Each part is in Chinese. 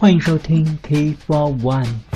欢迎收听 T Four One。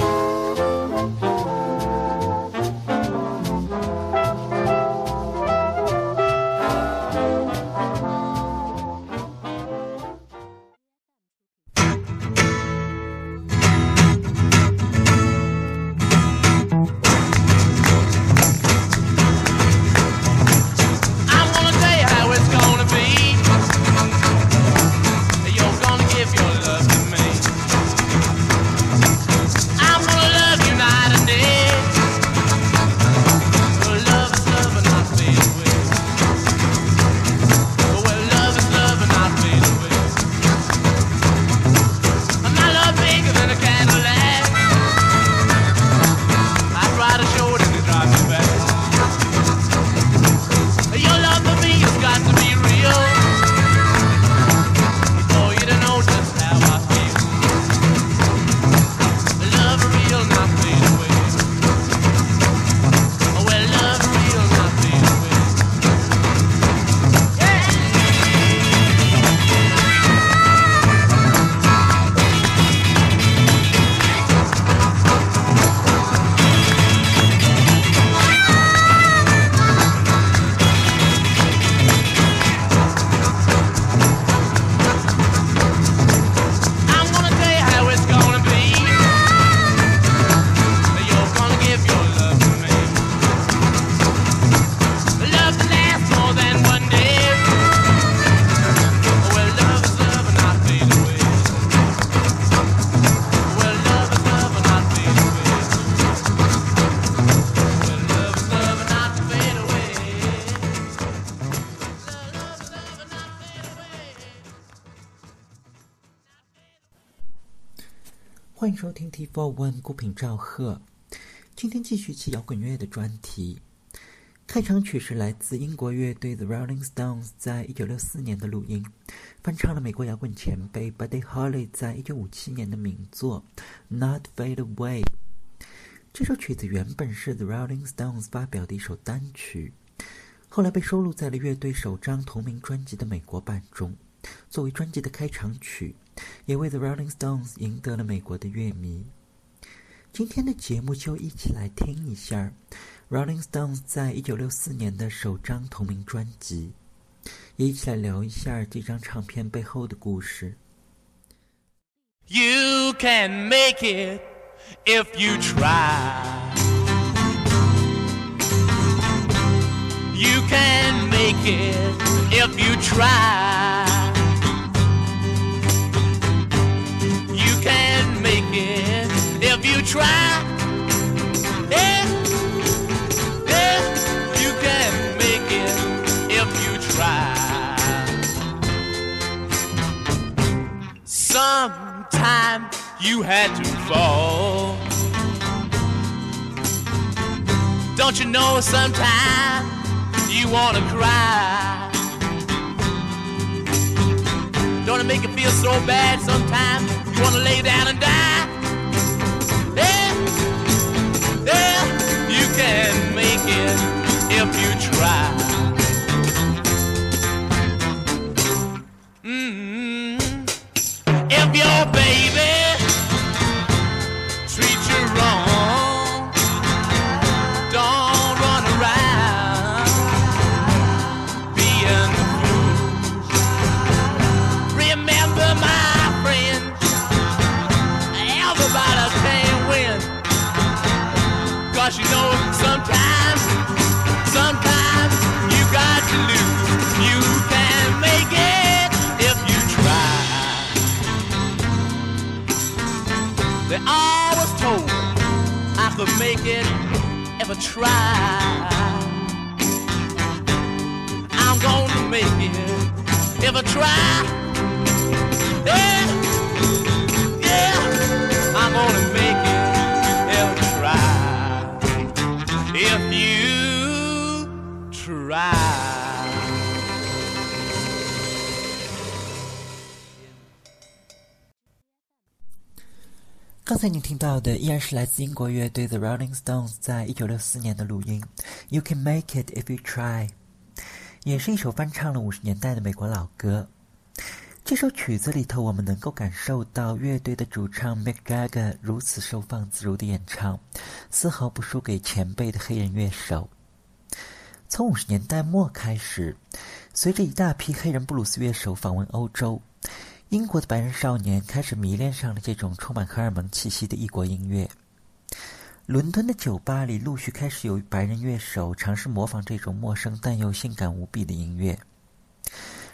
欢迎收听 T Four One 孤品赵贺，今天继续期摇滚乐的专题。开场曲是来自英国乐队 The Rolling Stones 在一九六四年的录音，翻唱了美国摇滚前辈 Buddy Holly 在一九五七年的名作《Not Fade Away》。这首曲子原本是 The Rolling Stones 发表的一首单曲，后来被收录在了乐队首张同名专辑的美国版中，作为专辑的开场曲。也为 The Rolling Stones 赢得了美国的乐迷。今天的节目就一起来听一下 Rolling Stones 在一九六四年的首张同名专辑，也一起来聊一下这张唱片背后的故事。You can make it if you try. You can make it if you try. Try. Yeah, yeah, you can make it if you try. Sometime you had to fall. Don't you know sometimes you wanna cry? Don't it make you feel so bad sometimes? You wanna lay down and die? Can make it if you try. I try. I'm gonna make it I try. Yeah, yeah, I'm gonna make it try. If you try. 刚才你听到的依然是来自英国乐队 The Rolling Stones 在一九六四年的录音《You Can Make It If You Try》，也是一首翻唱了五十年代的美国老歌。这首曲子里头，我们能够感受到乐队的主唱 Mick Jagger 如此收放自如的演唱，丝毫不输给前辈的黑人乐手。从五十年代末开始，随着一大批黑人布鲁斯乐手访问欧洲，英国的白人少年开始迷恋上了这种充满荷尔蒙气息的异国音乐。伦敦的酒吧里陆续开始有白人乐手尝试模仿这种陌生但又性感无比的音乐，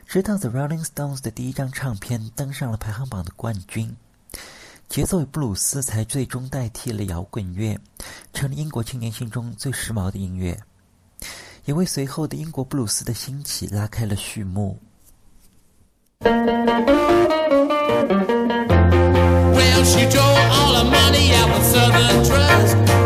直到 The Rolling Stones 的第一张唱片登上了排行榜的冠军，节奏与布鲁斯才最终代替了摇滚乐，成了英国青年心中最时髦的音乐。也为随后的英国布鲁斯的兴起拉开了序幕。Well, she drove all her money out with Southern Trust.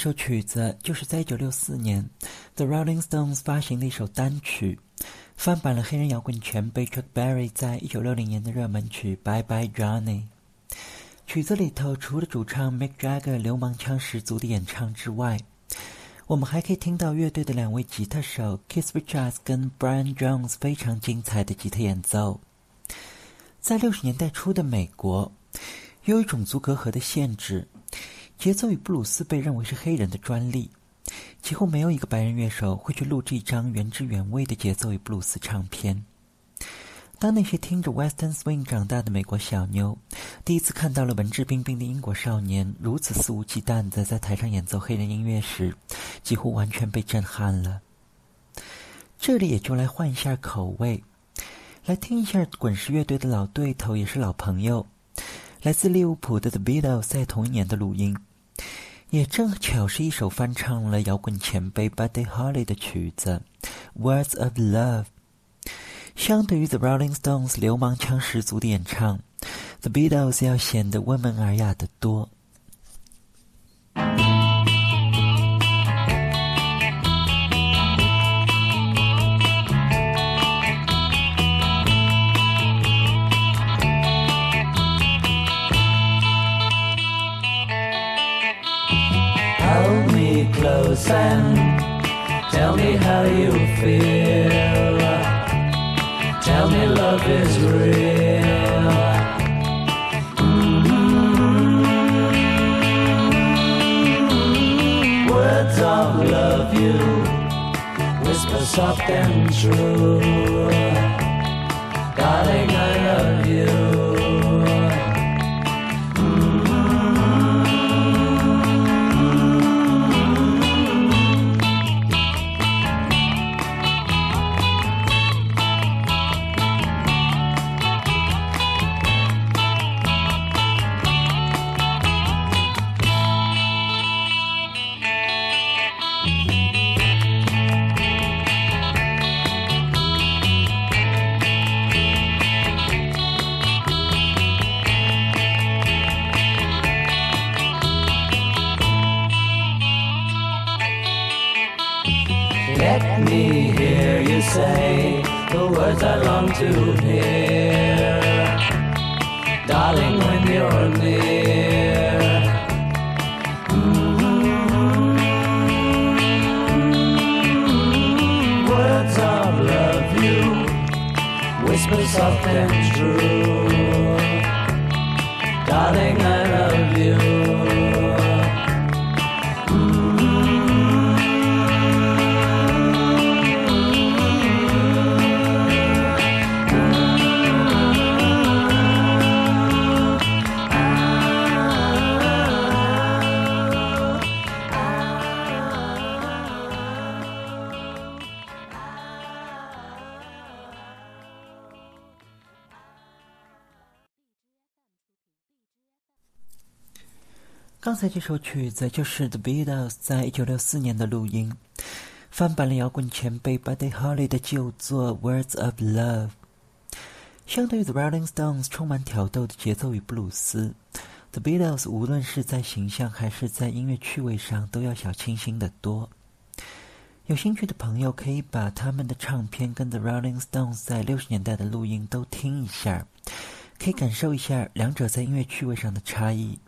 这首曲子就是在1964年 The Rolling Stones 发行的一首单曲，翻版了黑人摇滚前辈 Chuck Berry 在1960年的热门曲《Bye Bye Johnny》。曲子里头除了主唱 Mick Jagger 流氓腔十足的演唱之外，我们还可以听到乐队的两位吉他手 Keith Richards 跟 Brian Jones 非常精彩的吉他演奏。在六十年代初的美国，由于种族隔阂的限制，节奏与布鲁斯被认为是黑人的专利，几乎没有一个白人乐手会去录制一张原汁原味的节奏与布鲁斯唱片。当那些听着 Western Swing 长大的美国小妞，第一次看到了文质彬彬的英国少年如此肆无忌惮地在台上演奏黑人音乐时，几乎完全被震撼了。这里也就来换一下口味，来听一下滚石乐队的老对头，也是老朋友，来自利物浦的 The Beatles 在同一年的录音，也正巧是一首翻唱了摇滚前辈 Buddy Holly 的曲子《Words of Love》。相对于 The Rolling Stones 流氓腔十足的演唱，The Beatles 要显得温文尔雅得多。Hold me close and tell me how you feel. Tell me love is real. Mm-hmm. Words of love you whisper soft and true. Darling, I love you. Say the words I long to hear. Darling, when you're near. 这首曲子就是 The Beatles 在一九六四年的录音，翻版了摇滚前辈 Buddy Holly 的旧作《Words of Love》。相对于 The Rolling Stones 充满挑逗的节奏与布鲁斯，The Beatles 无论是在形象还是在音乐趣味上都要小清新的多。有兴趣的朋友可以把他们的唱片跟 The Rolling Stones 在六十年代的录音都听一下，可以感受一下两者在音乐趣味上的差异。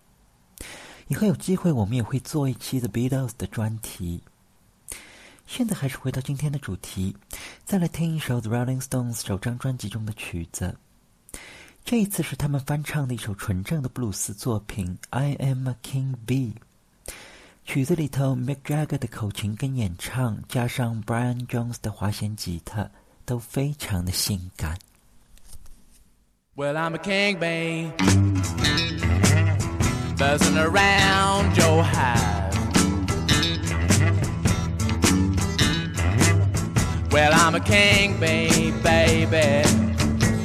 以后有机会，我们也会做一期 The Beatles 的专题。现在还是回到今天的主题，再来听一首 The Rolling Stones 首张专辑中的曲子。这一次是他们翻唱的一首纯正的布鲁斯作品《I Am a King Bee》。曲子里头 Mick Jagger 的口琴跟演唱，加上 Brian Jones 的滑弦吉他，都非常的性感。Well, I'm a king bee, buzzing around your hive. Well, I'm a king bee, baby,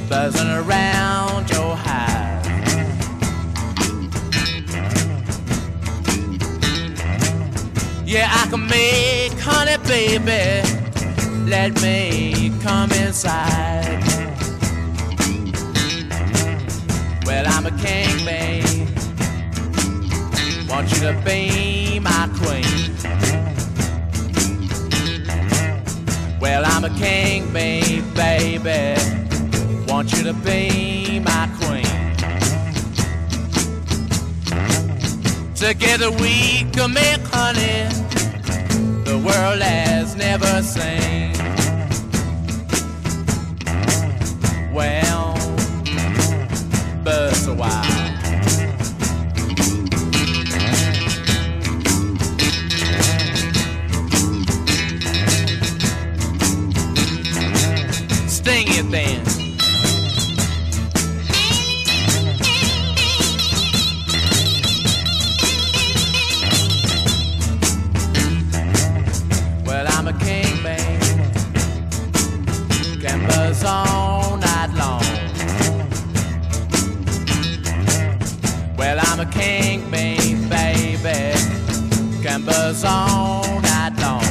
buzzing around your hive. Yeah, I can make honey, baby. Let me come inside. Well, I'm a king, babe. Want you to be my queen. Well, I'm a king, babe, baby. Want you to be my queen. Together we can make honey the world has never seen. Well, but a while. I'm a king, babe, baby. Buzz all night long.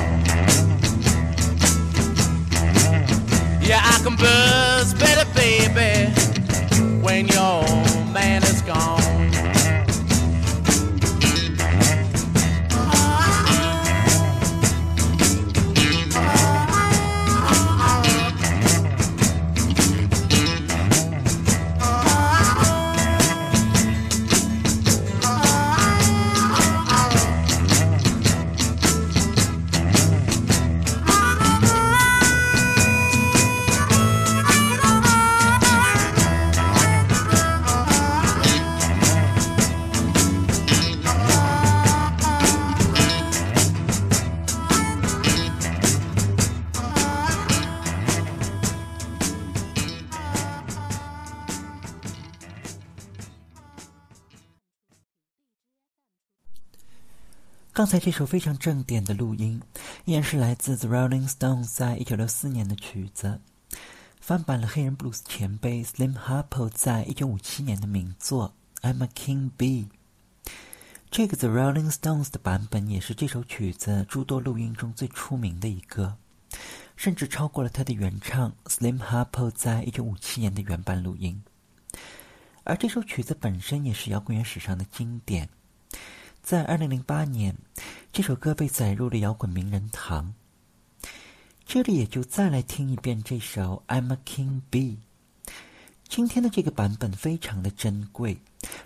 Yeah, I can buzz 刚才这首非常正点的录音，依然是来自 The Rolling Stones 在一九六四年的曲子，翻版了黑人布鲁斯前辈 Slim Harpo 在一九五七年的名作《I'm a King Bee》。这个 The Rolling Stones 的版本也是这首曲子诸多录音中最出名的一个，甚至超过了他的原唱 Slim Harpo 在一九五七年的原版录音。而这首曲子本身也是摇滚乐史上的经典。在二零零八年，这首歌被载入了摇滚名人堂。这里也就再来听一遍这首《I'm a King Bee》。今天的这个版本非常的珍贵，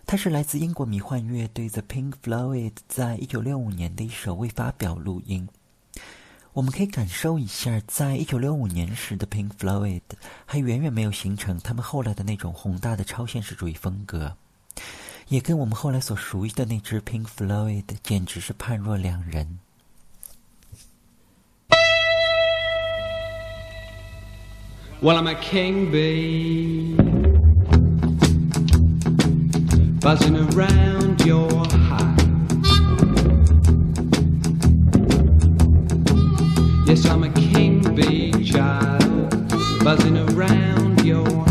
它是来自英国迷幻乐队 The Pink Floyd 在一九六五年的一首未发表录音。我们可以感受一下，在一九六五年时的 Pink Floyd 还远远没有形成他们后来的那种宏大的超现实主义风格，也跟我们后来所熟悉的那只 Pink Floyd 简直是判若两人。Well, I'm a king bee, buzzing around your hive. Yes, I'm a king bee child, buzzing around your hive.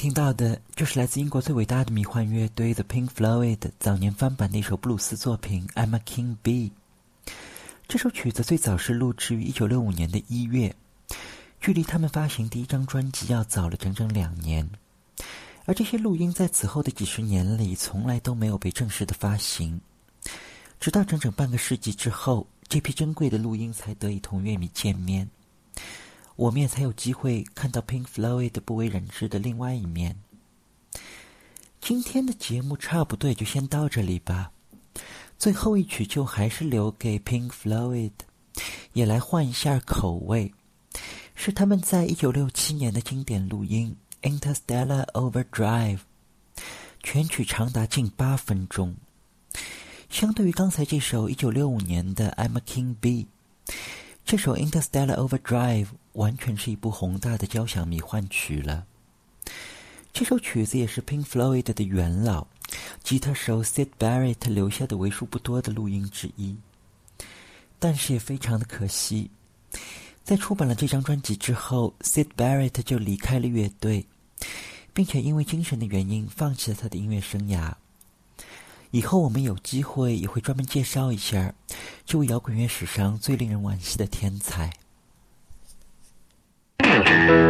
听到的就是来自英国最伟大的迷幻乐队 The Pink Floyd 早年翻版的一首布鲁斯作品《I'm a King Bee》。这首曲子最早是录制于一九六五年的一月，距离他们发行第一张专辑要早了整整两年。而这些录音在此后的几十年里，从来都没有被正式的发行。直到整整半个世纪之后，这批珍贵的录音才得以同乐迷见面，我们也才有机会看到 Pink Floyd 不为人知的另外一面。今天的节目差不多就先到这里吧。最后一曲就还是留给 Pink Floyd，也来换一下口味，是他们在一九六七年的经典录音《Interstellar Overdrive》，全曲长达近八分钟。相对于刚才这首一九六五年的《I'm a King Bee》，这首《Interstellar Overdrive》完全是一部宏大的交响迷幻曲了。这首曲子也是 Pink Floyd 的元老吉他手 Sid Barrett 留下的为数不多的录音之一，但是也非常的可惜，在出版了这张专辑之后，Sid Barrett 就离开了乐队，并且因为精神的原因放弃了他的音乐生涯。以后我们有机会也会专门介绍一下这位摇滚乐史上最令人惋惜的天才。今